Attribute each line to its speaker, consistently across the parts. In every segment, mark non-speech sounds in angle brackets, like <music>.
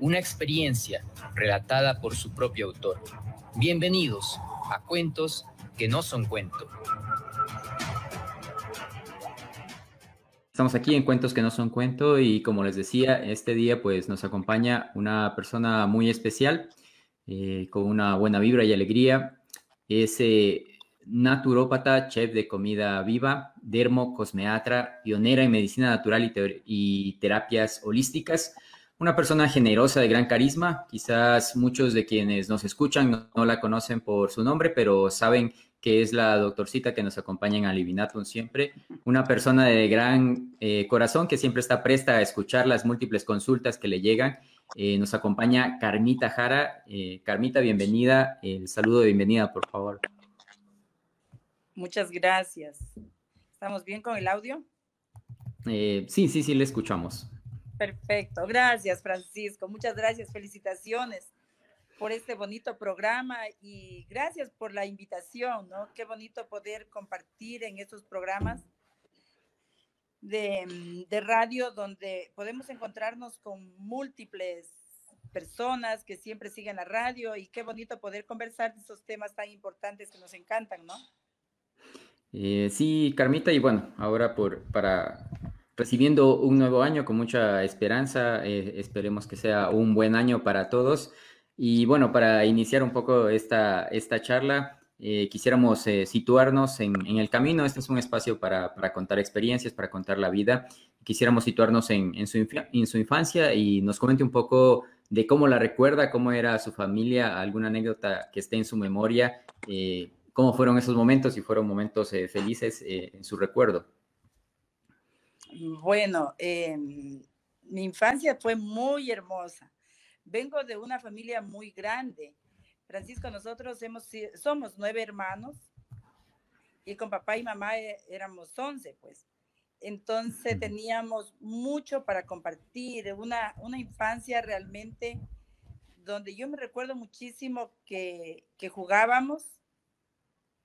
Speaker 1: una experiencia relatada por su propio autor. Bienvenidos a Cuentos que no son cuento.
Speaker 2: Estamos aquí en Cuentos que no son cuento y como les decía, este día pues nos acompaña una persona muy especial, eh, con una buena vibra y alegría. Es eh, naturópata, chef de comida viva, dermo, cosmeatra, pionera en medicina natural y, terapias holísticas. Una persona generosa de gran carisma. Quizás muchos de quienes nos escuchan no, la conocen por su nombre, pero saben que es la doctorcita que nos acompaña en Alivinatum siempre. Una persona de gran eh, corazón que siempre está presta a escuchar las múltiples consultas que le llegan. Eh, nos acompaña Carmita Jara. Eh, Carmita, bienvenida. El saludo de bienvenida, por favor.
Speaker 3: Muchas gracias. ¿Estamos bien con el audio?
Speaker 2: Sí, sí, sí, le escuchamos.
Speaker 3: Perfecto. Gracias, Francisco. Muchas gracias. Felicitaciones por este bonito programa y gracias por la invitación, ¿no? Qué bonito poder compartir en estos programas de, radio donde podemos encontrarnos con múltiples personas que siempre siguen la radio y qué bonito poder conversar de esos temas tan importantes que nos encantan, ¿no?
Speaker 2: Eh, sí, Carmita, y bueno, ahora por, para recibiendo un nuevo año con mucha esperanza, eh, esperemos que sea un buen año para todos. Y bueno, para iniciar un poco esta, esta charla, eh, quisiéramos situarnos en, el camino. Este es un espacio para, contar experiencias, para contar la vida. Quisiéramos situarnos en, su, en su infancia y nos comente un poco de cómo la recuerda, cómo era su familia, alguna anécdota que esté en su memoria ¿Cómo fueron esos momentos? y fueron momentos eh, felices eh, en su recuerdo.
Speaker 3: Bueno, em, mi infancia fue muy hermosa. Vengo de una familia muy grande. Francisco, nosotros hemos, somos nueve hermanos y con papá y mamá eh, éramos once, pues. Entonces teníamos mucho para compartir, una, una infancia realmente donde yo me recuerdo muchísimo que, que jugábamos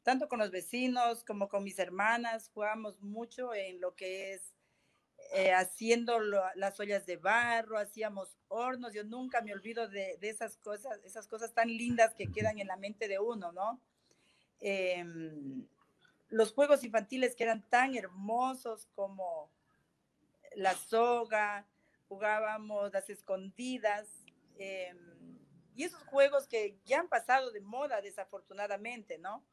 Speaker 3: tanto con los vecinos como con mis hermanas, jugamos mucho en lo que es eh, haciendo las ollas de barro, hacíamos hornos, yo nunca me olvido de, esas cosas, esas cosas tan lindas que quedan en la mente de uno, ¿no? Em, los juegos infantiles que eran tan hermosos como la soga, jugábamos las escondidas, em, y esos juegos que ya han pasado de moda desafortunadamente, ¿no?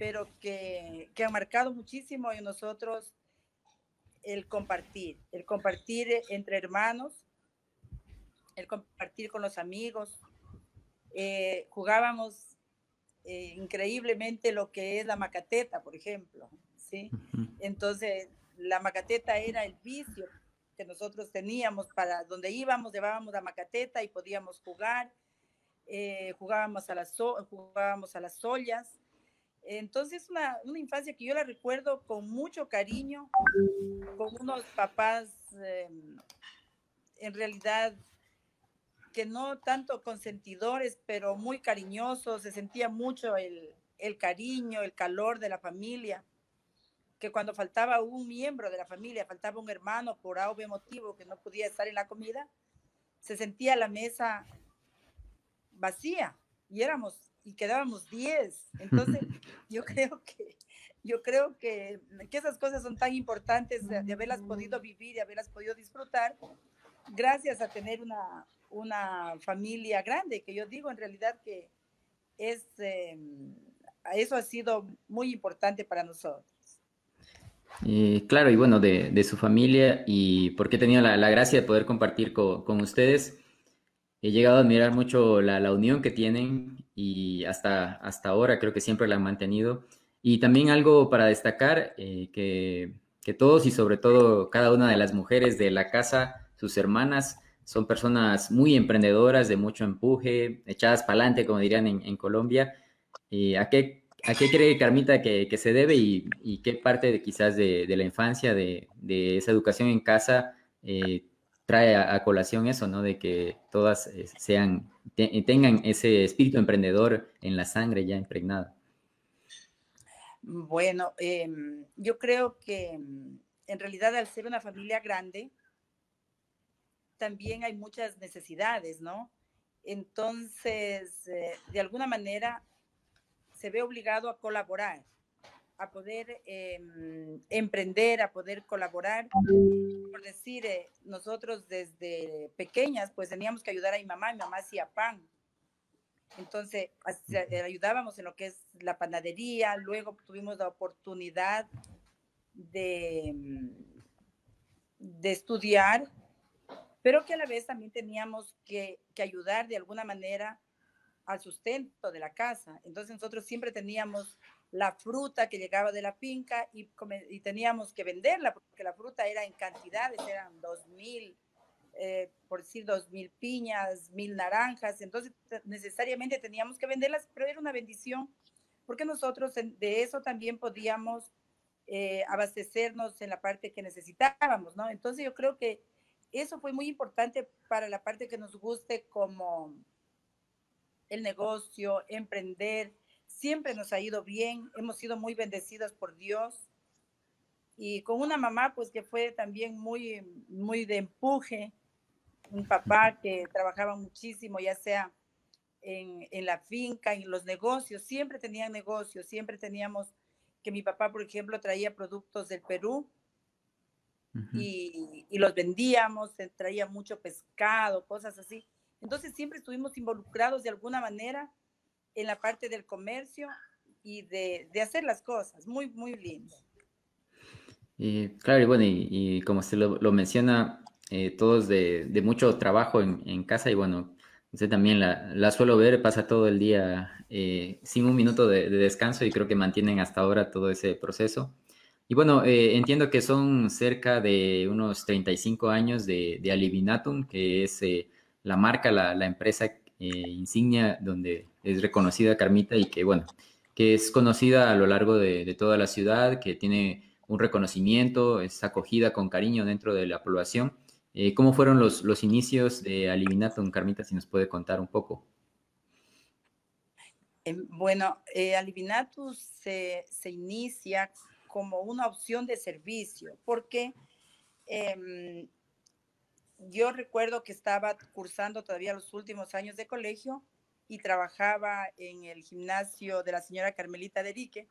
Speaker 3: pero que, que han marcado muchísimo en nosotros el compartir, el compartir entre hermanos, el compartir con los amigos. Eh, jugábamos eh, increíblemente lo que es la macateta, por ejemplo, ¿sí? Entonces, la macateta era el vicio que nosotros teníamos para donde íbamos, llevábamos la macateta y podíamos jugar. Eh, jugábamos, a las, jugábamos a las ollas, entonces, una, una infancia que yo la recuerdo con mucho cariño, con unos papás em, en realidad que no tanto consentidores, pero muy cariñosos, se sentía mucho el, el cariño, el calor de la familia, que cuando faltaba un miembro de la familia, faltaba un hermano por algún motivo que no podía estar en la comida, se sentía la mesa vacía y éramos y quedábamos 10. Entonces, <laughs> yo creo que yo creo que, que, esas cosas son tan importantes de, haberlas podido vivir y haberlas podido disfrutar gracias a tener una, una familia grande, que yo digo en realidad que es, em, eso ha sido muy importante para nosotros.
Speaker 2: Eh, claro, y bueno, de, de, su familia y porque he tenido la, la gracia de poder compartir con, con ustedes he llegado a admirar mucho la, unión que tienen y hasta, hasta ahora creo que siempre la han mantenido. Y también algo para destacar, eh, que, todos y sobre todo cada una de las mujeres de la casa, sus hermanas, son personas muy emprendedoras, de mucho empuje, echadas para adelante, como dirían en, Colombia. ¿a, qué, ¿A qué cree Carmita que, se debe y, qué parte de, quizás de, la infancia, de, esa educación en casa, eh, trae a, colación eso, ¿no? De que todas eh, sean, tengan ese espíritu emprendedor en la sangre ya impregnado.
Speaker 3: Bueno, em, yo creo que en realidad al ser una familia grande, también hay muchas necesidades, ¿no? Entonces, eh, de alguna manera, se ve obligado a colaborar a poder em, emprender, a poder colaborar. Por decir, eh, nosotros desde pequeñas, pues teníamos que ayudar a mi mamá, mi mamá hacía pan. Entonces, eh, ayudábamos en lo que es la panadería, luego tuvimos la oportunidad de, mm, de estudiar, pero que a la vez también teníamos que, que ayudar de alguna manera al sustento de la casa. Entonces nosotros siempre teníamos la fruta que llegaba de la finca y, teníamos que venderla porque la fruta era en cantidades, eran dos mil, eh, por decir dos mil piñas, mil naranjas, entonces necesariamente teníamos que venderlas, pero era una bendición porque nosotros de eso también podíamos eh, abastecernos en la parte que necesitábamos, ¿no? Entonces yo creo que eso fue muy importante para la parte que nos guste como el negocio, emprender, siempre nos ha ido bien, hemos sido muy bendecidos por Dios y con una mamá pues que fue también muy, muy de empuje, un papá que trabajaba muchísimo, ya sea en, en, la finca, en los negocios, siempre tenían negocios, siempre teníamos que mi papá, por ejemplo, traía productos del Perú y, y, los vendíamos, traía mucho pescado, cosas así. Entonces siempre estuvimos involucrados de alguna manera en la parte del comercio y de, de hacer las cosas. Muy, muy lindo.
Speaker 2: Y, claro, y bueno, y, como usted lo, lo menciona, eh, todos de, de, mucho trabajo en, en, casa y bueno, usted también la, la, suelo ver, pasa todo el día eh, sin un minuto de, de, descanso y creo que mantienen hasta ahora todo ese proceso. Y bueno, eh, entiendo que son cerca de unos 35 años de, de Alivinatum, que es la marca, la, empresa eh, insignia donde es reconocida Carmita y que, bueno, que es conocida a lo largo de, toda la ciudad, que tiene un reconocimiento, es acogida con cariño dentro de la población. Eh, ¿Cómo fueron los, los inicios de Alivinatum, Carmita, si nos puede contar un poco?
Speaker 3: Em, bueno, eh, se, se, inicia como una opción de servicio, porque eh, yo recuerdo que estaba cursando todavía los últimos años de colegio y trabajaba en el gimnasio de la señora Carmelita de Rique.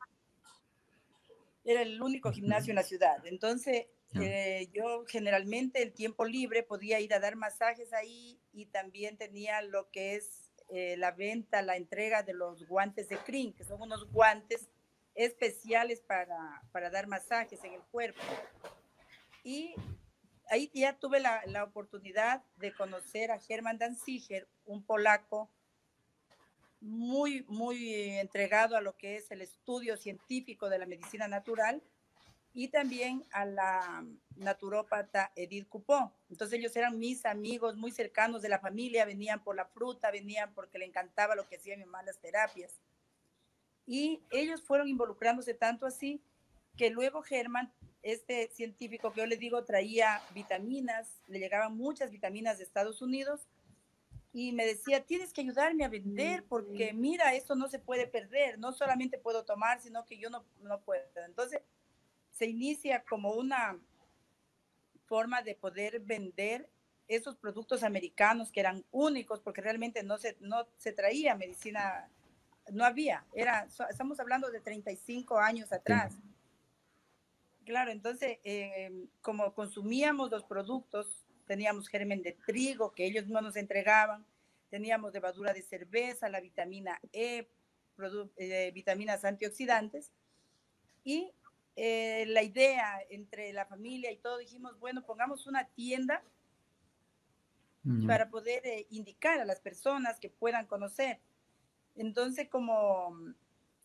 Speaker 3: Era el único gimnasio en la ciudad. Entonces, eh, yo generalmente el tiempo libre podía ir a dar masajes ahí y también tenía lo que es eh, la venta, la entrega de los guantes de CRIN, que son unos guantes especiales para, para dar masajes en el cuerpo. Y ahí ya tuve la, la, oportunidad de conocer a Germán Danziger, un polaco muy, muy entregado a lo que es el estudio científico de la medicina natural y también a la naturópata Edith Cupó. Entonces ellos eran mis amigos muy cercanos de la familia, venían por la fruta, venían porque le encantaba lo que hacía mi mamá las terapias. Y ellos fueron involucrándose tanto así que luego Germán este científico que yo le digo traía vitaminas, le llegaban muchas vitaminas de Estados Unidos y me decía, tienes que ayudarme a vender porque mira, esto no se puede perder, no solamente puedo tomar, sino que yo no, no puedo. Entonces, se inicia como una forma de poder vender esos productos americanos que eran únicos porque realmente no se, no se traía medicina, no había, era, estamos hablando de 35 años atrás. Claro, entonces, eh, como consumíamos los productos, teníamos germen de trigo que ellos no nos entregaban, teníamos levadura de cerveza, la vitamina E, eh, vitaminas antioxidantes, y eh, la idea entre la familia y todo, dijimos, bueno, pongamos una tienda para poder indicar a las personas que puedan conocer. Entonces, como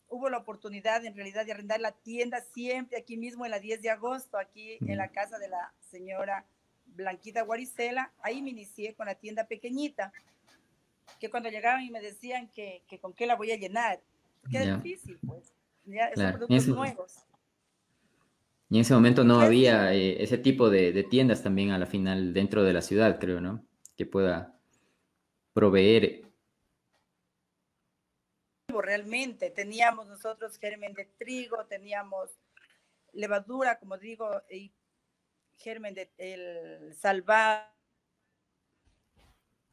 Speaker 3: hubo la oportunidad en realidad de arrendar la tienda siempre aquí mismo en la 10 de agosto, aquí en la casa de la señora Blanquita Guaricela, ahí me inicié con la tienda pequeñita, que cuando llegaban y me decían que, que con qué la voy a llenar, que era difícil, pues, ya esos productos nuevos.
Speaker 2: Y en ese momento no había eh, ese tipo de, de, tiendas también a la final dentro de la ciudad, creo, ¿no? Que pueda proveer.
Speaker 3: Teníamos nosotros germen de trigo, teníamos levadura, como digo, y germen de el salvado.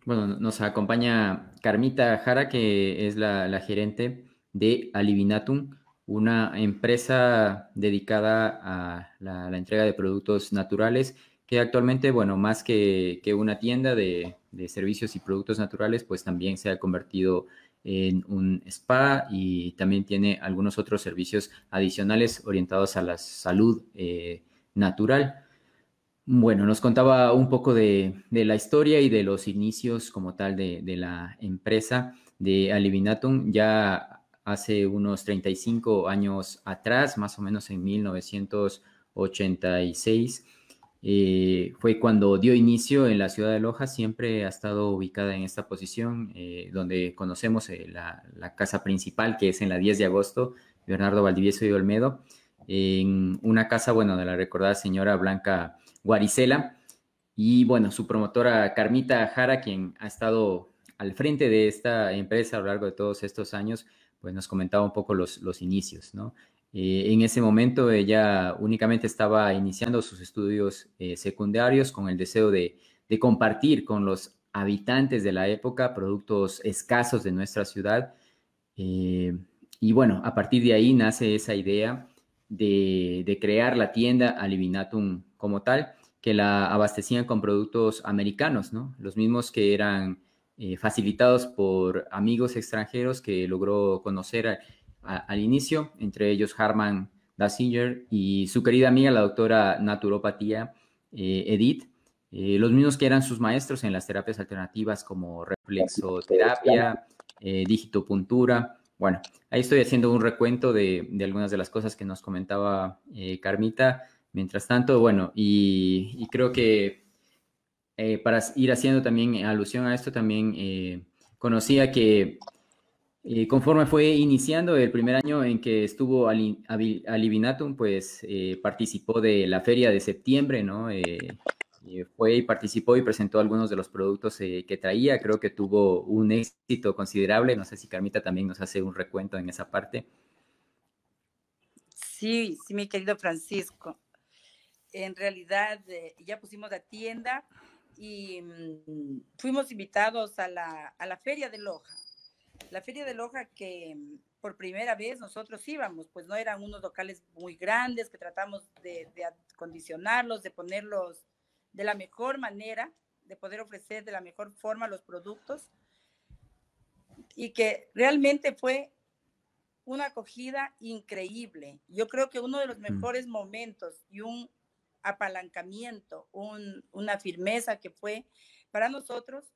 Speaker 2: Bueno, nos acompaña Carmita Jara, que es la, la gerente de Alivinatum una empresa dedicada a la, entrega de productos naturales que actualmente, bueno, más que, una tienda de, servicios y productos naturales, pues también se ha convertido en un spa y también tiene algunos otros servicios adicionales orientados a la salud eh, natural. Bueno, nos contaba un poco de, la historia y de los inicios como tal de, de la empresa de Alivinatum. Ya hace unos 35 años atrás, más o menos en 1986. Eh, fue cuando dio inicio en la ciudad de Loja, siempre ha estado ubicada en esta posición, eh, donde conocemos eh, la, casa principal, que es en la 10 de agosto, Bernardo Valdivieso y Olmedo, en una casa, bueno, de la recordada señora Blanca Guaricela, y bueno, su promotora Carmita Jara, quien ha estado al frente de esta empresa a lo largo de todos estos años, pues nos comentaba un poco los, los inicios, ¿no? Eh, en ese momento ella únicamente estaba iniciando sus estudios eh, secundarios con el deseo de, compartir con los habitantes de la época productos escasos de nuestra ciudad. Eh, y bueno, a partir de ahí nace esa idea de, de, crear la tienda Alivinatum como tal, que la abastecían con productos americanos, ¿no? Los mismos que eran facilitados por amigos extranjeros que logró conocer al inicio, entre ellos Harman Dassinger y su querida amiga, la doctora naturopatía eh, Edith, eh, los mismos que eran sus maestros en las terapias alternativas como reflexoterapia, digitopuntura. Bueno, ahí estoy haciendo un recuento de, algunas de las cosas que nos comentaba Carmita. Mientras tanto, bueno, y creo que eh, para ir haciendo también alusión a esto, también eh, conocía que eh, conforme fue iniciando el primer año en que estuvo al, Alivinatum, pues participó de la feria de septiembre, ¿no? fue y participó y presentó algunos de los productos que traía. Creo que tuvo un éxito considerable. No sé si Carmita también nos hace un recuento en esa parte.
Speaker 3: Sí, sí, mi querido Francisco. En realidad ya pusimos la tienda y mm, fuimos invitados a la, a la Feria de Loja. La Feria de Loja que mm, por primera vez nosotros íbamos, pues no eran unos locales muy grandes que tratamos de, de acondicionarlos, de ponerlos de la mejor manera, de poder ofrecer de la mejor forma los productos y que realmente fue una acogida increíble. Yo creo que uno de los mejores momentos y un apalancamiento, una firmeza que fue para nosotros,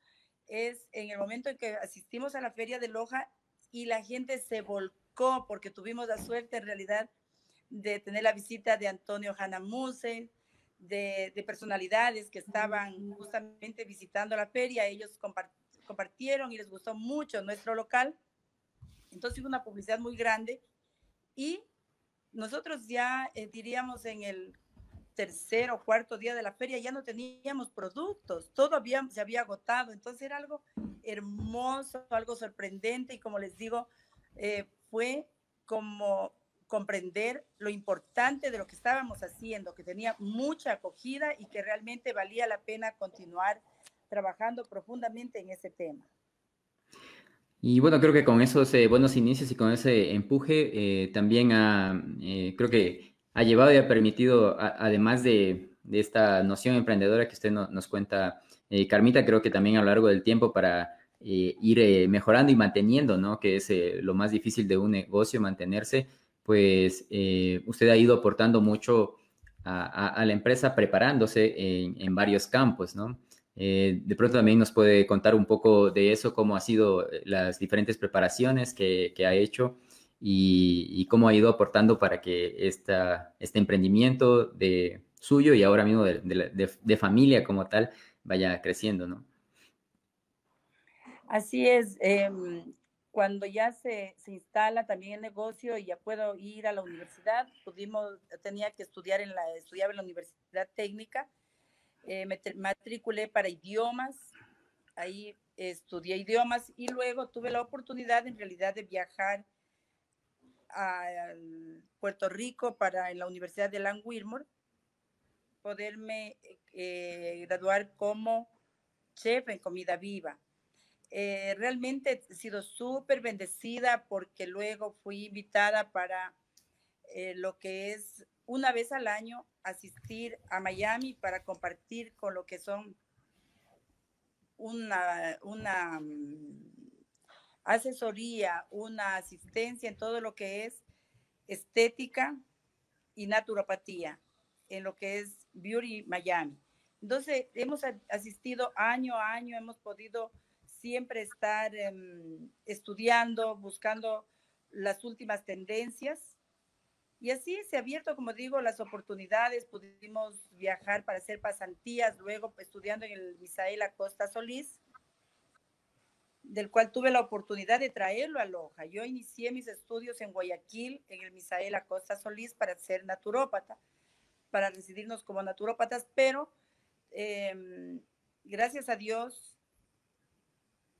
Speaker 3: es en el momento en que asistimos a la feria de Loja y la gente se volcó porque tuvimos la suerte en realidad de tener la visita de Antonio Hanamuse, de, de personalidades que estaban justamente visitando la feria. Ellos compartieron y les gustó mucho nuestro local. Entonces hubo una publicidad muy grande y nosotros ya eh, diríamos en el tercer o cuarto día de la feria ya no teníamos productos, todo había, se había agotado, entonces era algo hermoso, algo sorprendente y como les digo, eh, fue como comprender lo importante de lo que estábamos haciendo, que tenía mucha acogida y que realmente valía la pena continuar trabajando profundamente en ese tema.
Speaker 2: Y bueno, creo que con esos eh, buenos inicios y con ese empuje, eh, también creo que ha llevado y ha permitido, además de, esta noción emprendedora que usted nos cuenta, eh, Carmita, creo que también a lo largo del tiempo para eh, ir eh, mejorando y manteniendo, ¿no? Que es lo más difícil de un negocio, mantenerse, pues usted ha ido aportando mucho a, la empresa preparándose en, varios campos, ¿no? de pronto también nos puede contar un poco de eso, cómo ha sido las diferentes preparaciones que, que ha hecho y, cómo ha ido aportando para que esta, este emprendimiento de, suyo y ahora mismo de, familia como tal vaya creciendo, ¿no?
Speaker 3: Así es. Em, cuando ya se, se, instala también el negocio y ya puedo ir a la universidad, pudimos, tenía que estudiar en la, estudiaba en la Universidad Técnica, eh, me matriculé para idiomas, ahí estudié idiomas y luego tuve la oportunidad en realidad de viajar a Puerto Rico para en la Universidad de Lang Wilmore poderme eh, graduar como chef en comida viva. Eh, realmente he sido súper bendecida porque luego fui invitada para eh, lo que es una vez al año asistir a Miami para compartir con lo que son una, una mm, asesoría, una asistencia en todo lo que es estética y naturopatía, en lo que es Beauty Miami. Entonces, hemos asistido año a año, hemos podido siempre estar em, estudiando, buscando las últimas tendencias. Y así se ha abierto, como digo, las oportunidades. Pudimos viajar para hacer pasantías, luego estudiando en el Misael Acosta Solís, del cual tuve la oportunidad de traerlo a Loja. Yo inicié mis estudios en Guayaquil, en el Misael Acosta Solís, para ser naturópata, para residirnos como naturópatas, pero em, gracias a Dios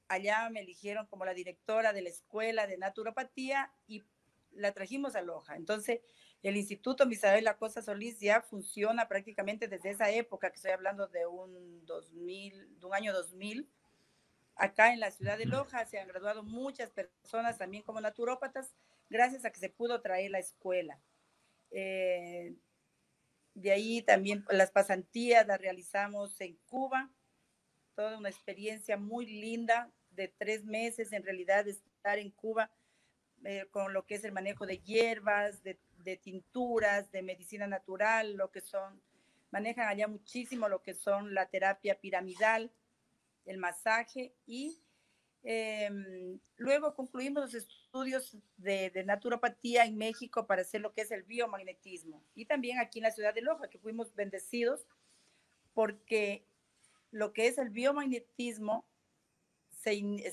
Speaker 3: allá me eligieron como la directora de la escuela de naturopatía y la trajimos a Loja. Entonces, el Instituto Misael La Cosa Solís ya funciona prácticamente desde esa época, que estoy hablando de un 2000, de un año 2000. Acá en la ciudad de Loja se han graduado muchas personas también como naturópatas, gracias a que se pudo traer la escuela. Eh, de ahí también las pasantías las realizamos en Cuba, toda una experiencia muy linda, de tres meses en realidad de estar en Cuba eh, con lo que es el manejo de hierbas, de, tinturas, de medicina natural, lo que son, manejan allá muchísimo lo que son la terapia piramidal, el masaje y em, luego concluimos los estudios de, de, naturopatía en México para hacer lo que es el biomagnetismo y también aquí en la ciudad de Loja que fuimos bendecidos porque lo que es el biomagnetismo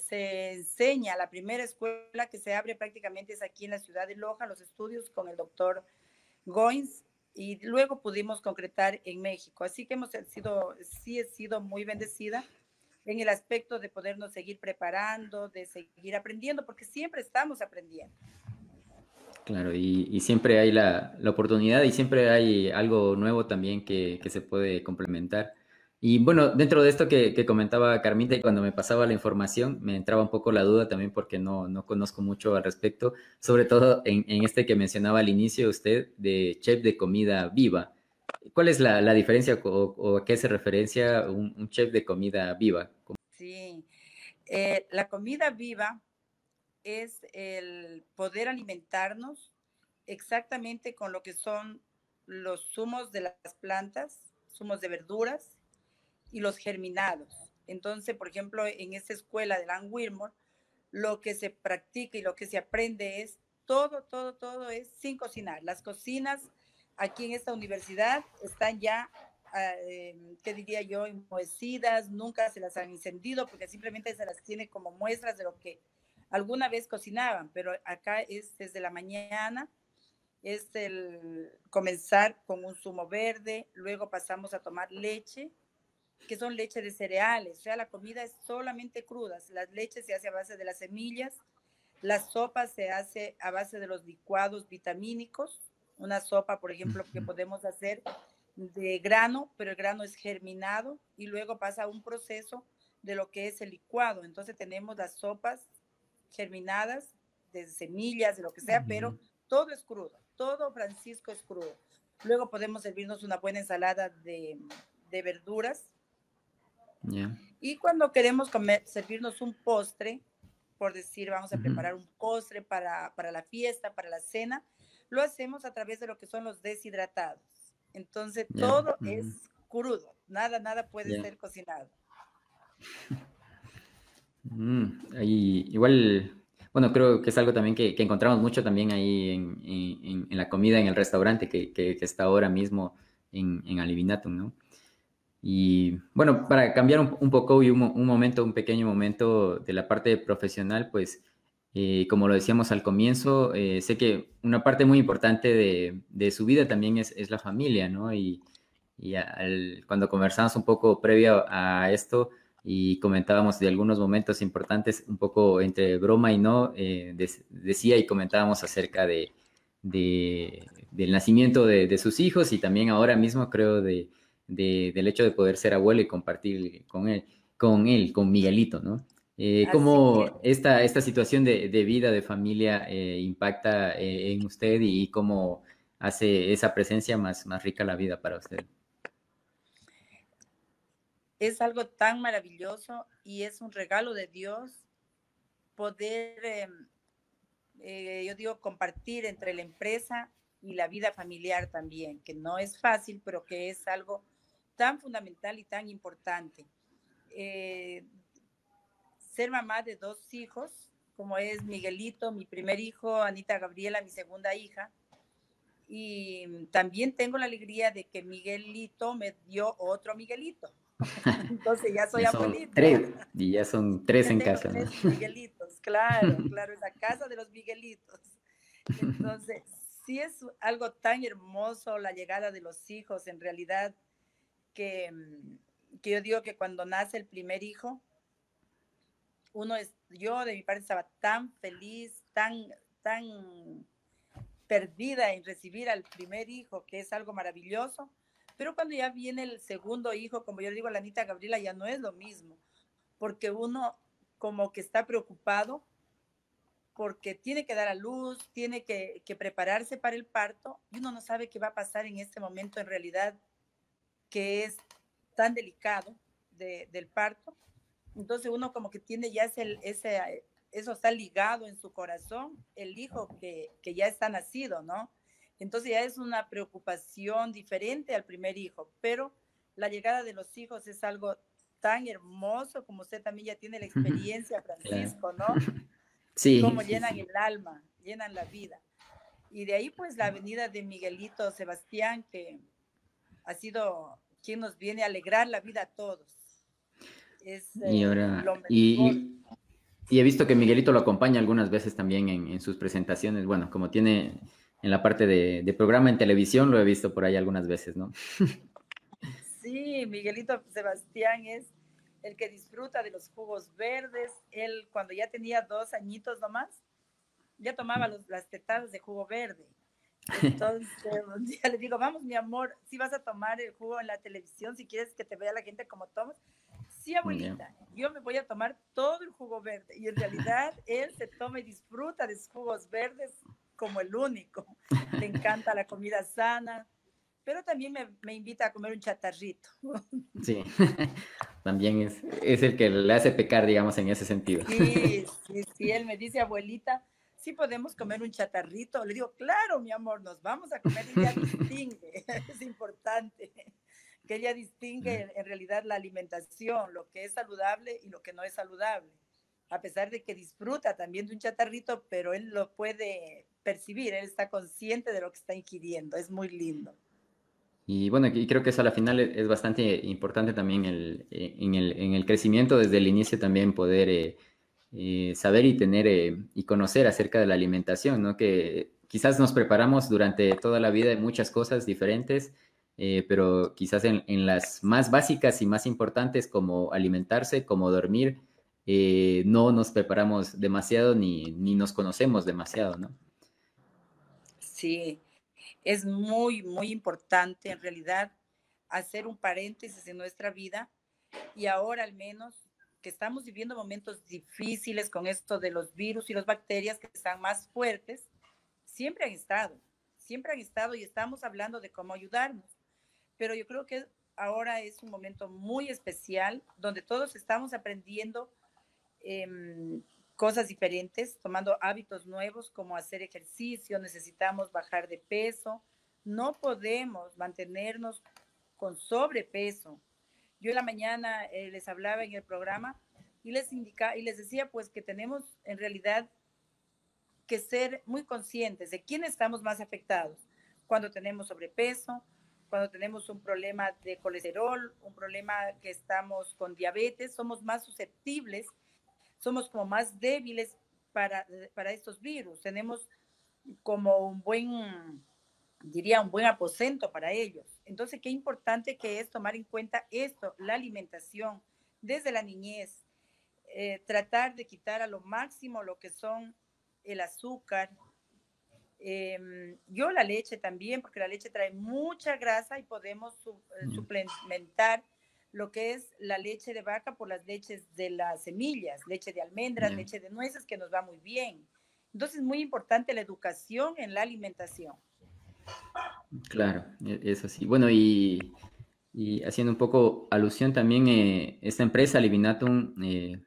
Speaker 3: se, enseña, la primera escuela que se abre prácticamente es aquí en la ciudad de Loja, los estudios con el doctor Goins, y luego pudimos concretar en México. Así que hemos sido, sí he sido muy bendecida en el aspecto de podernos seguir preparando, de seguir aprendiendo, porque siempre estamos aprendiendo.
Speaker 2: Claro, y, siempre hay la, la, oportunidad y siempre hay algo nuevo también que, que se puede complementar. Y bueno, dentro de esto que, comentaba Carmita y cuando me pasaba la información, me entraba un poco la duda también porque no, no conozco mucho al respecto, sobre todo en, este que mencionaba al inicio usted de chef de comida viva. ¿Cuál es la, diferencia o, a qué se referencia un, chef de comida viva?
Speaker 3: Sí, eh, la comida viva es el poder alimentarnos exactamente con lo que son los zumos de las plantas, zumos de verduras, y los germinados. Entonces, por ejemplo, en esta escuela de Lan Wilmore, lo que se practica y lo que se aprende es todo, todo, todo es sin cocinar. Las cocinas aquí en esta universidad están ya, eh, ¿qué diría yo?, enmohecidas, nunca se las han encendido porque simplemente se las tiene como muestras de lo que alguna vez cocinaban, pero acá es desde la mañana, es el comenzar con un zumo verde, luego pasamos a tomar leche, que son leche de cereales, o sea, la comida es solamente crudas, las leches se hace a base de las semillas, la sopa se hace a base de los licuados vitamínicos, una sopa, por ejemplo, que podemos hacer de grano, pero el grano es germinado y luego pasa un proceso de lo que es el licuado. Entonces tenemos las sopas germinadas de semillas, de lo que sea, pero todo es crudo, todo Francisco es crudo. Luego podemos servirnos una buena ensalada de, de verduras. Y cuando queremos comer, servirnos un postre, por decir, vamos a preparar un postre para, para, la fiesta, para la cena, lo hacemos a través de lo que son los deshidratados. Entonces, todo es crudo, nada, nada puede ser cocinado.
Speaker 2: Mm, igual, bueno, creo que es algo también que, que encontramos mucho también ahí en, en, en, la comida en el restaurante que, que, que está ahora mismo en, en Alivinatum, ¿no? Y bueno, para cambiar un, poco y un, momento, un pequeño momento de la parte profesional, pues eh, como lo decíamos al comienzo, eh, sé que una parte muy importante de, su vida también es, la familia, ¿no? Y, y cuando conversamos un poco previo a esto y comentábamos de algunos momentos importantes, un poco entre broma y no, eh, decía y comentábamos acerca de, de del nacimiento de, sus hijos y también ahora mismo creo de del hecho de poder ser abuelo y compartir con él, con él, con Miguelito, ¿no? Eh, ¿Cómo esta, esta situación de, vida, de familia, eh, impacta eh, en usted y, cómo hace esa presencia más, más rica la vida para usted?
Speaker 3: Es algo tan maravilloso y es un regalo de Dios poder, em, yo digo, compartir entre la empresa y la vida familiar también, que no es fácil, pero que es algo tan fundamental y tan importante. Eh, ser mamá de dos hijos, como es Miguelito, mi primer hijo, Anita Gabriela, mi segunda hija. Y también tengo la alegría de que Miguelito me dio otro Miguelito. <laughs> Entonces ya soy abuelita.
Speaker 2: Tres, y ya son tres en casa.
Speaker 3: Tres Miguelitos, claro, <laughs> claro, es la casa de los Miguelitos. Entonces, sí es algo tan hermoso la llegada de los hijos, en realidad que, mm, que yo digo que cuando nace el primer hijo, uno es, yo de mi parte estaba tan feliz, tan, tan perdida en recibir al primer hijo, que es algo maravilloso, pero cuando ya viene el segundo hijo, como yo digo a la Anita Gabriela, ya no es lo mismo, porque uno como que está preocupado porque tiene que dar a luz, tiene que prepararse para el parto y uno no sabe qué va a pasar en este momento en realidad que es tan delicado del parto. Entonces uno como que tiene ya ese, ese, eso está ligado en su corazón, el hijo que, que ya está nacido, ¿no? Entonces ya es una preocupación diferente al primer hijo, pero la llegada de los hijos es algo tan hermoso como usted también ya tiene la experiencia, Francisco, ¿no?
Speaker 2: Sí.
Speaker 3: Como llenan el alma, llenan la vida. Y de ahí pues la venida de Miguelito Sebastián, que ha sido quien nos viene a alegrar la vida a todos.
Speaker 2: Y eh, ahora, y, he visto que Miguelito lo acompaña algunas veces también en, sus presentaciones. Bueno, como tiene en la parte de, programa en televisión, lo he visto por ahí algunas veces, ¿no?
Speaker 3: Sí, Miguelito Sebastián es el que disfruta de los jugos verdes. Él, cuando ya tenía dos añitos nomás, ya tomaba las tetadas de jugo verde. <laughs> Entonces, día le digo, vamos, mi amor, si vas a tomar el jugo en la televisión, si quieres que te vea la gente como tomas. Sí, abuelita, yo me voy a tomar todo el jugo verde. Y en realidad <laughs> él se toma y disfruta de sus jugos verdes como el único. Le encanta la comida sana, pero también me, me invita a comer un chatarrito.
Speaker 2: Sí, <laughs> también es, es el que le hace pecar, digamos, en ese sentido.
Speaker 3: Sí, sí, sí, él me dice, abuelita, sí podemos comer un chatarrito. Le digo, claro, mi amor, nos vamos a comer. Ella <laughs> distingue, es importante que ella distingue en realidad la alimentación, lo que es saludable y lo que no es saludable. A pesar de que disfruta también de un chatarrito, pero él lo puede percibir, él está consciente de lo que está ingiriendo. Es muy lindo.
Speaker 2: Y bueno, y creo que eso a la final es bastante importante también el, eh, en, el, en, el, crecimiento desde el inicio también poder eh, eh, saber y tener eh, y conocer acerca de la alimentación, ¿no? Que quizás nos preparamos durante toda la vida de muchas cosas diferentes, eh, pero quizás en, las más básicas y más importantes como alimentarse, como dormir, no nos preparamos demasiado ni, ni nos conocemos demasiado, ¿no?
Speaker 3: Sí, es muy, muy importante en realidad hacer un paréntesis en nuestra vida y ahora al menos que estamos viviendo momentos difíciles con esto de los virus y las bacterias que están más fuertes, siempre han estado, siempre han estado y estamos hablando de cómo ayudarnos. Pero yo creo que ahora es un momento muy especial donde todos estamos aprendiendo em, cosas diferentes, tomando hábitos nuevos como hacer ejercicio, necesitamos bajar de peso, no podemos mantenernos con sobrepeso, yo en la mañana eh, les hablaba en el programa y les indica y les decía pues que tenemos en realidad que ser muy conscientes de quién estamos más afectados cuando tenemos sobrepeso, cuando tenemos un problema de colesterol, un problema que estamos con diabetes, somos más susceptibles, somos como más débiles para, para estos virus. Tenemos como un buen, diría, un buen aposento para ellos. Entonces, qué importante que es tomar en cuenta esto, la alimentación desde la niñez, eh, tratar de quitar a lo máximo lo que son el azúcar, Em, yo la leche también, porque la leche trae mucha grasa y podemos eh, suplementar lo que es la leche de vaca por las leches de las semillas, leche de almendras, leche de nueces, que nos va muy bien. Entonces, es muy importante la educación en la alimentación.
Speaker 2: Claro, e, es así. Bueno, y, haciendo un poco alusión también, eh, esta empresa, Livinatum, eh,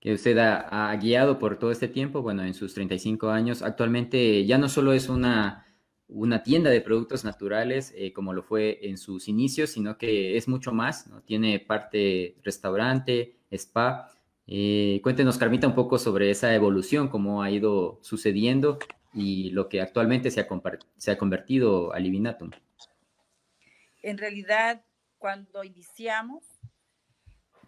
Speaker 2: que usted ha, guiado por todo este tiempo, bueno, en sus 35 años, actualmente ya no solo es una, una tienda de productos naturales eh, como lo fue en sus inicios, sino que es mucho más, ¿no? Tiene parte restaurante, spa. Eh, cuéntenos, Carmita, un poco sobre esa evolución, cómo ha ido sucediendo y lo que actualmente se ha, se ha convertido a Livinatum.
Speaker 3: En realidad, cuando iniciamos,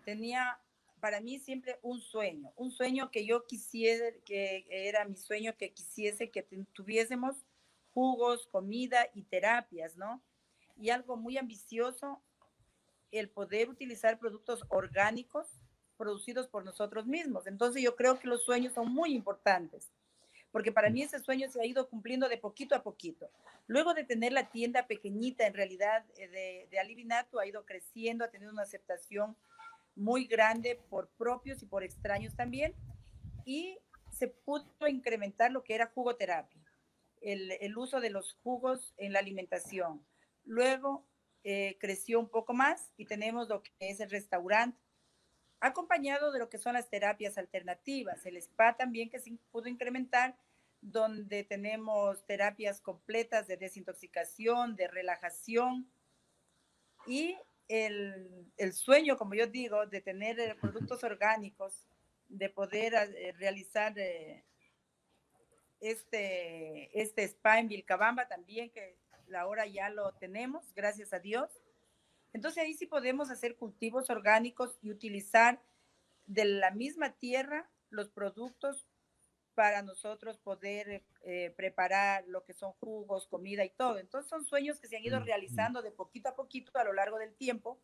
Speaker 3: tenía para mí siempre un sueño, un sueño que yo quisiera, que era mi sueño que quisiese que tuviésemos jugos, comida y terapias, ¿no? Y algo muy ambicioso, el poder utilizar productos orgánicos producidos por nosotros mismos. Entonces yo creo que los sueños son muy importantes, porque para mí ese sueño se ha ido cumpliendo de poquito a poquito. Luego de tener la tienda pequeñita, en realidad, eh, de, de Alivinato, ha ido creciendo, ha tenido una aceptación muy grande por propios y por extraños también, y se pudo incrementar lo que era jugoterapia, el, el uso de los jugos en la alimentación. Luego eh, creció un poco más y tenemos lo que es el restaurante, acompañado de lo que son las terapias alternativas, el spa también que se pudo incrementar, donde tenemos terapias completas de desintoxicación, de relajación y el, sueño, como yo digo, de tener eh, productos <laughs> orgánicos, de poder eh, realizar eh, este, este spa en Vilcabamba también, que la hora ya lo tenemos, gracias a Dios. Entonces ahí sí podemos hacer cultivos orgánicos y utilizar de la misma tierra los productos para nosotros poder eh, preparar lo que son jugos, comida y todo. Entonces son sueños que se han ido realizando de poquito a poquito a lo largo del tiempo,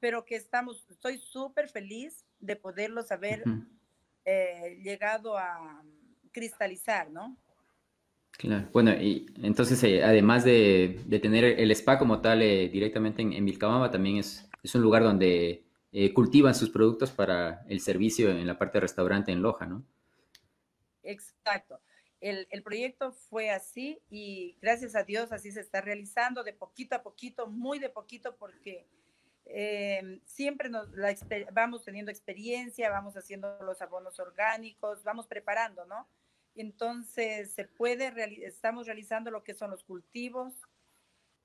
Speaker 3: pero que estamos, estoy súper feliz de poderlos haber eh, llegado a cristalizar, ¿no?
Speaker 2: Claro, bueno, y entonces eh, además de, tener el spa como tal directamente en, en Vilcabamba, también es, es un lugar donde cultivan sus productos para el servicio en la parte de restaurante en Loja, ¿no?
Speaker 3: Exacto. El, proyecto fue así y gracias a Dios así se está realizando de poquito a poquito, muy de poquito, porque eh, siempre nos vamos teniendo experiencia, vamos haciendo los abonos orgánicos, vamos preparando, ¿no? Entonces se puede, estamos realizando lo que son los cultivos,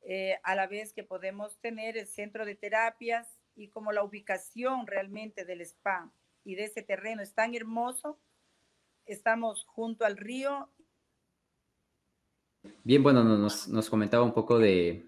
Speaker 3: eh, a la vez que podemos tener el centro de terapias y como la ubicación realmente del spa y de ese terreno es tan hermoso, estamos junto al río.
Speaker 2: Bien, bueno, nos, comentaba un poco de,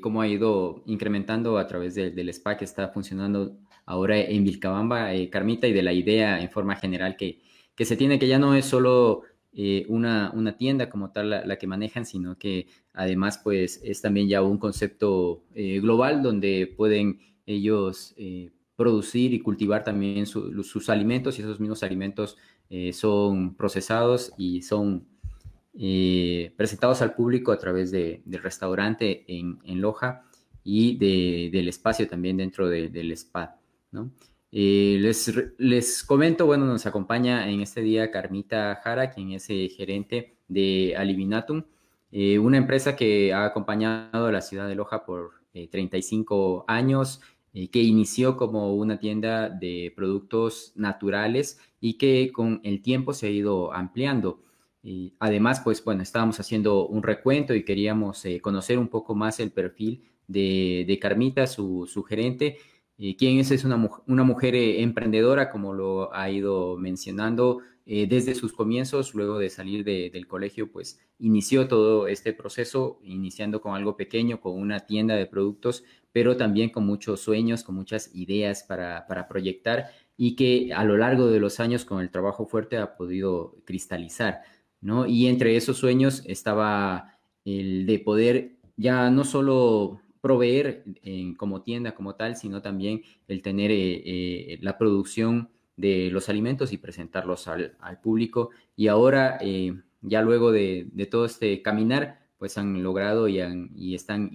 Speaker 2: cómo ha ido incrementando a través del spa que está funcionando ahora en Vilcabamba, eh, Carmita, y de la idea en forma general que, que se tiene, que ya no es solo eh, una, una, tienda como tal la, que manejan, sino que además pues es también ya un concepto eh, global donde pueden ellos producir y cultivar también sus alimentos y esos mismos alimentos eh, son procesados y son eh, presentados al público a través del restaurante en, Loja y del espacio también dentro del spa. Eh, les, les, comento, bueno, nos acompaña en este día Carmita Jara, quien es gerente de Alivinatum, una empresa que ha acompañado a la ciudad de Loja por 35 años, eh, que inició como una tienda de productos naturales y que con el tiempo se ha ido ampliando. Y además, pues bueno, estábamos haciendo un recuento y queríamos eh, conocer un poco más el perfil de, Carmita, su, gerente, eh, quien es, es una, una mujer emprendedora, como lo ha ido mencionando, eh, desde sus comienzos, luego de salir del colegio, pues inició todo este proceso, iniciando con algo pequeño, con una tienda de productos, pero también con muchos sueños, con muchas ideas para, para proyectar y que a lo largo de los años con el trabajo fuerte ha podido cristalizar, ¿no? Y entre esos sueños estaba el de poder ya no solo proveer como tienda como tal, sino también el tener eh, eh, la producción de los alimentos y presentarlos al, público. Y ahora, eh, ya luego de, todo este caminar, pues han logrado y, están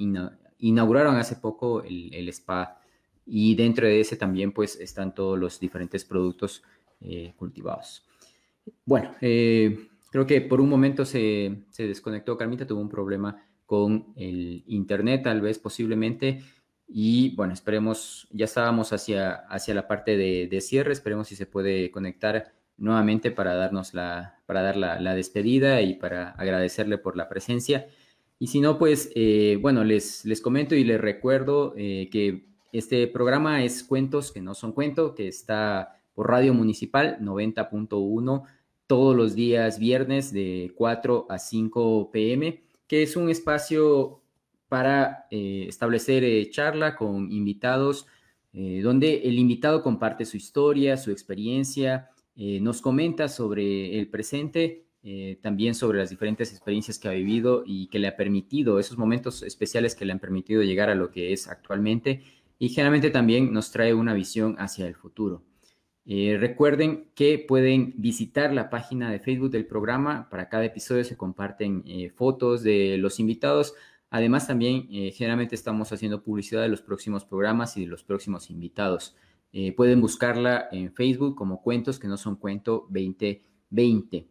Speaker 2: inauguraron hace poco el, el, spa y dentro de ese también pues están todos los diferentes productos cultivados. Bueno, creo que por un momento se, se desconectó Carmita, tuvo un problema con el Internet, tal vez posiblemente. Y bueno, esperemos, ya estábamos hacia, hacia la parte de, cierre, esperemos si se puede conectar nuevamente para darnos la, para dar la, despedida y para agradecerle por la presencia. Y si no, pues eh, bueno, les, les comento y les recuerdo eh, que este programa es Cuentos que no son cuento, que está por Radio Municipal 90.1 todos los días viernes de 4 a 5 pm que es un espacio para eh, establecer eh, charla con invitados, eh, donde el invitado comparte su historia, su experiencia, nos comenta sobre el presente, también sobre las diferentes experiencias que ha vivido y que le ha permitido, esos momentos especiales que le han permitido llegar a lo que es actualmente, y generalmente también nos trae una visión hacia el futuro. Eh, recuerden que pueden visitar la página de Facebook del programa. Para cada episodio se comparten eh, fotos de los invitados. Además, también eh, generalmente estamos haciendo publicidad de los próximos programas y de los próximos invitados. pueden buscarla en Facebook como Cuentos que no son cuento 2020.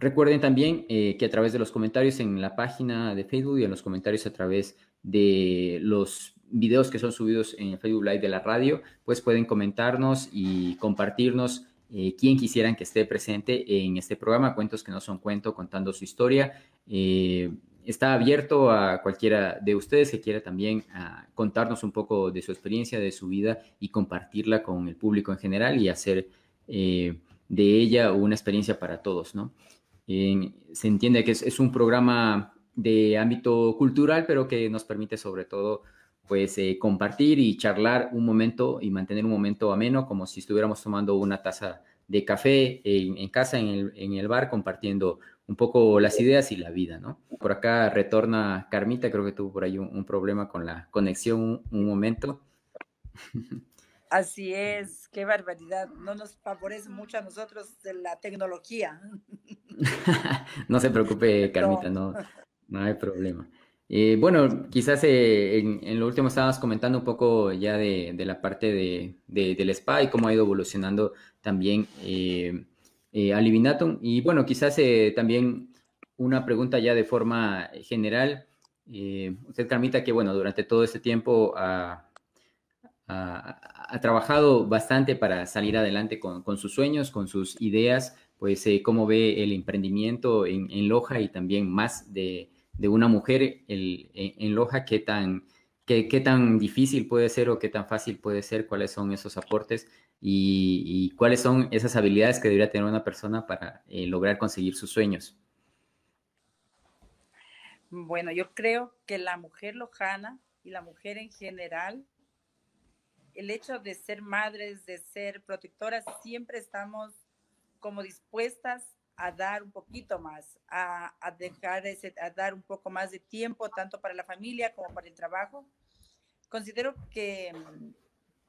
Speaker 2: recuerden también que a través de los comentarios en la página de Facebook y en los comentarios a través de los videos que son subidos en Facebook Live de la radio, pues pueden comentarnos y compartirnos eh, quién quisieran que esté presente en este programa, Cuentos que no son cuento, contando su historia. Eh, está abierto a cualquiera de ustedes que quiera también ah, contarnos un poco de su experiencia, de su vida y compartirla con el público en general y hacer eh, de ella una experiencia para todos, ¿no? se entiende que es, es un programa de ámbito cultural, pero que nos permite sobre todo pues eh, compartir y charlar un momento y mantener un momento ameno, como si estuviéramos tomando una taza de café en, casa, en el, en el, bar, compartiendo un poco las ideas y la vida, ¿no? Por acá retorna Carmita, creo que tuvo por ahí un, problema con la conexión un, momento. <laughs>
Speaker 3: Así es, qué barbaridad. No nos favorece mucho a nosotros de la tecnología. <laughs>
Speaker 2: no se preocupe, <laughs> Carmita, no, no hay problema. Eh, bueno, quizás eh, en, lo último estábamos comentando un poco ya de, la parte de, del spa y cómo ha ido evolucionando también eh, eh Alivinatum. Y bueno, quizás también una pregunta ya de forma general. usted, Carmita, que bueno, durante todo este tiempo ha, trabajado bastante para salir adelante con, sus sueños, con sus ideas, pues cómo ve el emprendimiento en, en Loja y también más de de una mujer en, Loja, qué tan, qué, qué, tan difícil puede ser o qué tan fácil puede ser, cuáles son esos aportes y, cuáles son esas habilidades que debería tener una persona para eh, lograr conseguir sus sueños.
Speaker 3: Bueno, yo creo que la mujer lojana y la mujer en general, el hecho de ser madres, de ser protectoras, siempre estamos como dispuestas a dar un poquito más, a, dejar ese, a dar un poco más de tiempo, tanto para la familia como para el trabajo. Considero que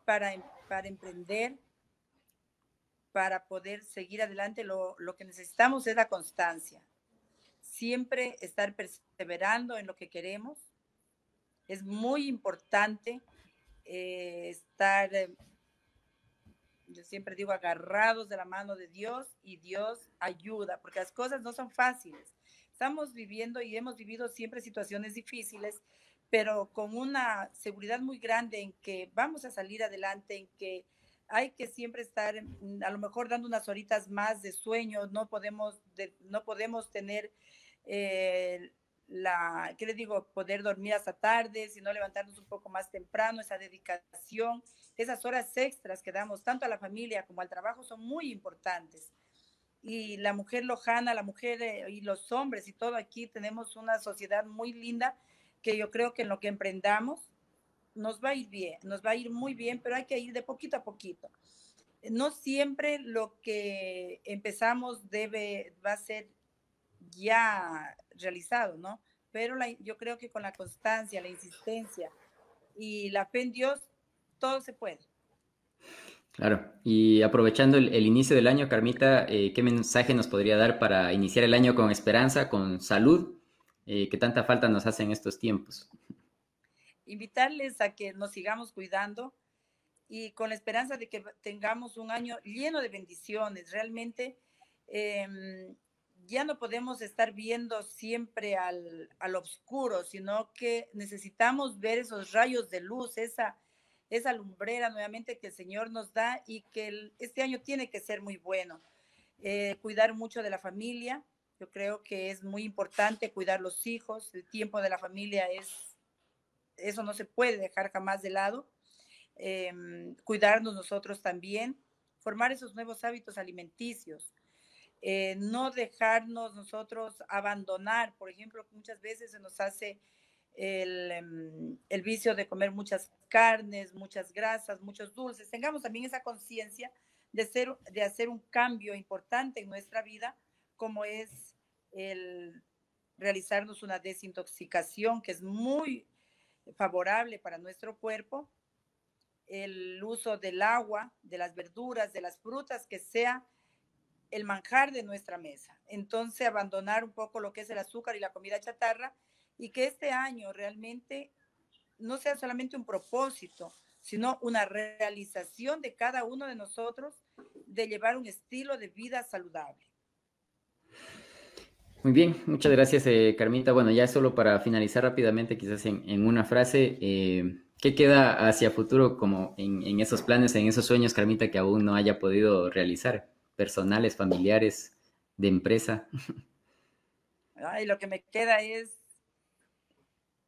Speaker 3: para, em, para emprender, para poder seguir adelante, lo, lo que necesitamos es la constancia. Siempre estar perseverando en lo que queremos. Es muy importante eh, estar eh, yo siempre digo agarrados de la mano de Dios y Dios ayuda, porque las cosas no son fáciles. Estamos viviendo y hemos vivido siempre situaciones difíciles, pero con una seguridad muy grande en que vamos a salir adelante, en que hay que siempre estar a lo mejor dando unas horitas más de sueño, no podemos, no podemos tener eh, la, ¿qué les digo? Poder dormir hasta tarde, si no levantarnos un poco más temprano, esa dedicación, esas horas extras que damos tanto a la familia como al trabajo son muy importantes. Y la mujer lojana, la mujer eh, y los hombres y todo aquí tenemos una sociedad muy linda que yo creo que en lo que emprendamos nos va a ir bien, nos va a ir muy bien, pero hay que ir de poquito a poquito. No siempre lo que empezamos debe, va a ser ya realizado, ¿no? Pero yo creo que con la constancia, la insistencia y la fe en Dios, todo se puede.
Speaker 2: Claro, y aprovechando el, inicio del año, Carmita, eh, ¿qué mensaje nos podría dar para iniciar el año con esperanza, con salud, eh, que tanta falta nos hace en estos tiempos?
Speaker 3: Invitarles a que nos sigamos cuidando y con la esperanza de que tengamos un año lleno de bendiciones. Realmente em, ya no podemos estar viendo siempre al, al oscuro, sino que necesitamos ver esos rayos de luz, esa, esa lumbrera nuevamente que el Señor nos da y que este año tiene que ser muy bueno. Eh, cuidar mucho de la familia, yo creo que es muy importante cuidar los hijos, el tiempo de la familia es, eso no se puede dejar jamás de lado. Em, cuidarnos nosotros también, formar esos nuevos hábitos alimenticios. Eh, no dejarnos nosotros abandonar, por ejemplo, muchas veces se nos hace em, el, vicio de comer muchas carnes, muchas grasas, muchos dulces. Tengamos también esa conciencia de, de hacer un cambio importante en nuestra vida, como es el realizarnos una desintoxicación que es muy favorable para nuestro cuerpo, el uso del agua, de las verduras, de las frutas, que sea el manjar de nuestra mesa. Entonces, abandonar un poco lo que es el azúcar y la comida chatarra y que este año realmente no sea solamente un propósito, sino una realización de cada uno de nosotros de llevar un estilo de vida saludable.
Speaker 2: Muy bien, muchas gracias, eh, Carmita. Bueno, ya solo para finalizar rápidamente, quizás en, una frase, eh, ¿qué queda hacia futuro como en, en esos planes, en esos sueños, Carmita, que aún no haya podido realizar? Personales, familiares, de empresa?
Speaker 3: Ay, lo que me queda es,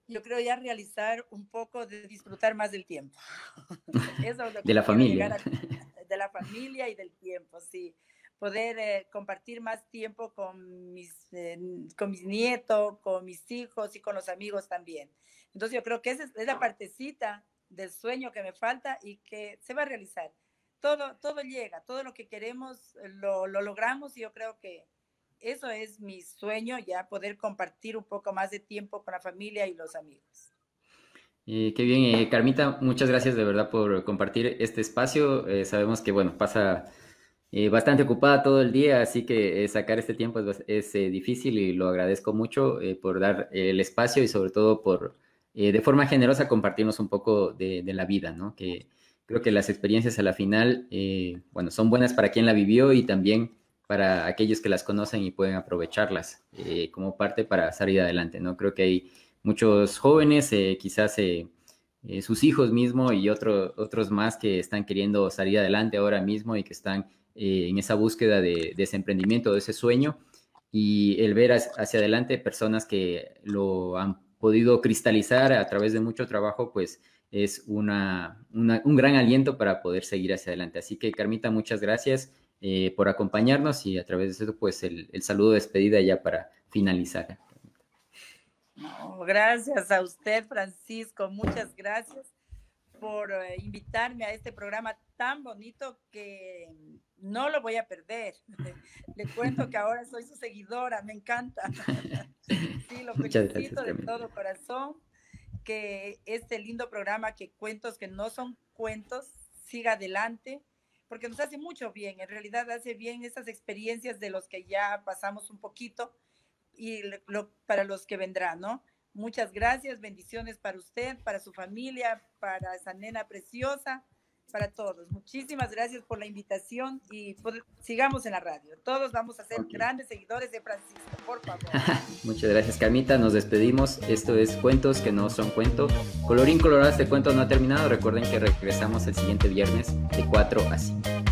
Speaker 3: yo creo ya realizar un poco de disfrutar más del tiempo. <laughs>
Speaker 2: de la familia. <laughs>
Speaker 3: de la familia y del tiempo, sí. Poder eh, compartir más tiempo con mis, eh, con mis nietos, con mis hijos y con los amigos también. Entonces yo creo que esa es la partecita del sueño que me falta y que se va a realizar todo, todo llega, todo lo que queremos eh, lo, logramos y yo creo que eso es mi sueño, ya poder compartir un poco más de tiempo con la familia y los amigos.
Speaker 2: qué bien, eh, Carmita, muchas gracias de verdad por compartir este espacio. Eh, sabemos que, bueno, pasa bastante ocupada todo el día, así que sacar este tiempo es, difícil y lo agradezco mucho por dar el espacio y sobre todo por, de forma generosa, compartirnos un poco de, de la vida, ¿no? Que, creo que las experiencias a la final, eh, bueno, son buenas para quien la vivió y también para aquellos que las conocen y pueden aprovecharlas eh, como parte para salir adelante, ¿no? Creo que hay muchos jóvenes, eh, quizás sus hijos mismos y otros más que están queriendo salir adelante ahora mismo y que están en esa búsqueda de, de, ese emprendimiento, de ese sueño y el ver hacia adelante personas que lo han podido cristalizar a través de mucho trabajo, pues es una, un gran aliento para poder seguir hacia adelante. Así que, Carmita, muchas gracias eh, por acompañarnos y a través de eso, pues el, saludo de despedida ya para finalizar.
Speaker 3: gracias a usted, Francisco. Muchas gracias por eh, invitarme a este programa tan bonito que no lo voy a perder. <laughs> Le cuento que ahora soy su seguidora, me encanta. <laughs> Sí, lo felicito de todo corazón que este lindo programa, que cuentos que no son cuentos, siga adelante, porque nos hace mucho bien, en realidad hace bien esas experiencias de los que ya pasamos un poquito y para los que vendrán, ¿no? Muchas gracias, bendiciones para usted, para su familia, para esa nena preciosa para todos. Muchísimas gracias por la invitación y sigamos en la radio. Todos vamos a ser grandes seguidores de Francisco, por favor. <laughs>
Speaker 2: Muchas gracias, Camita. Nos despedimos. Esto es Cuentos que no son cuento. Colorín colorado, este cuento no ha terminado. Recuerden que regresamos el siguiente viernes de 4 a 5.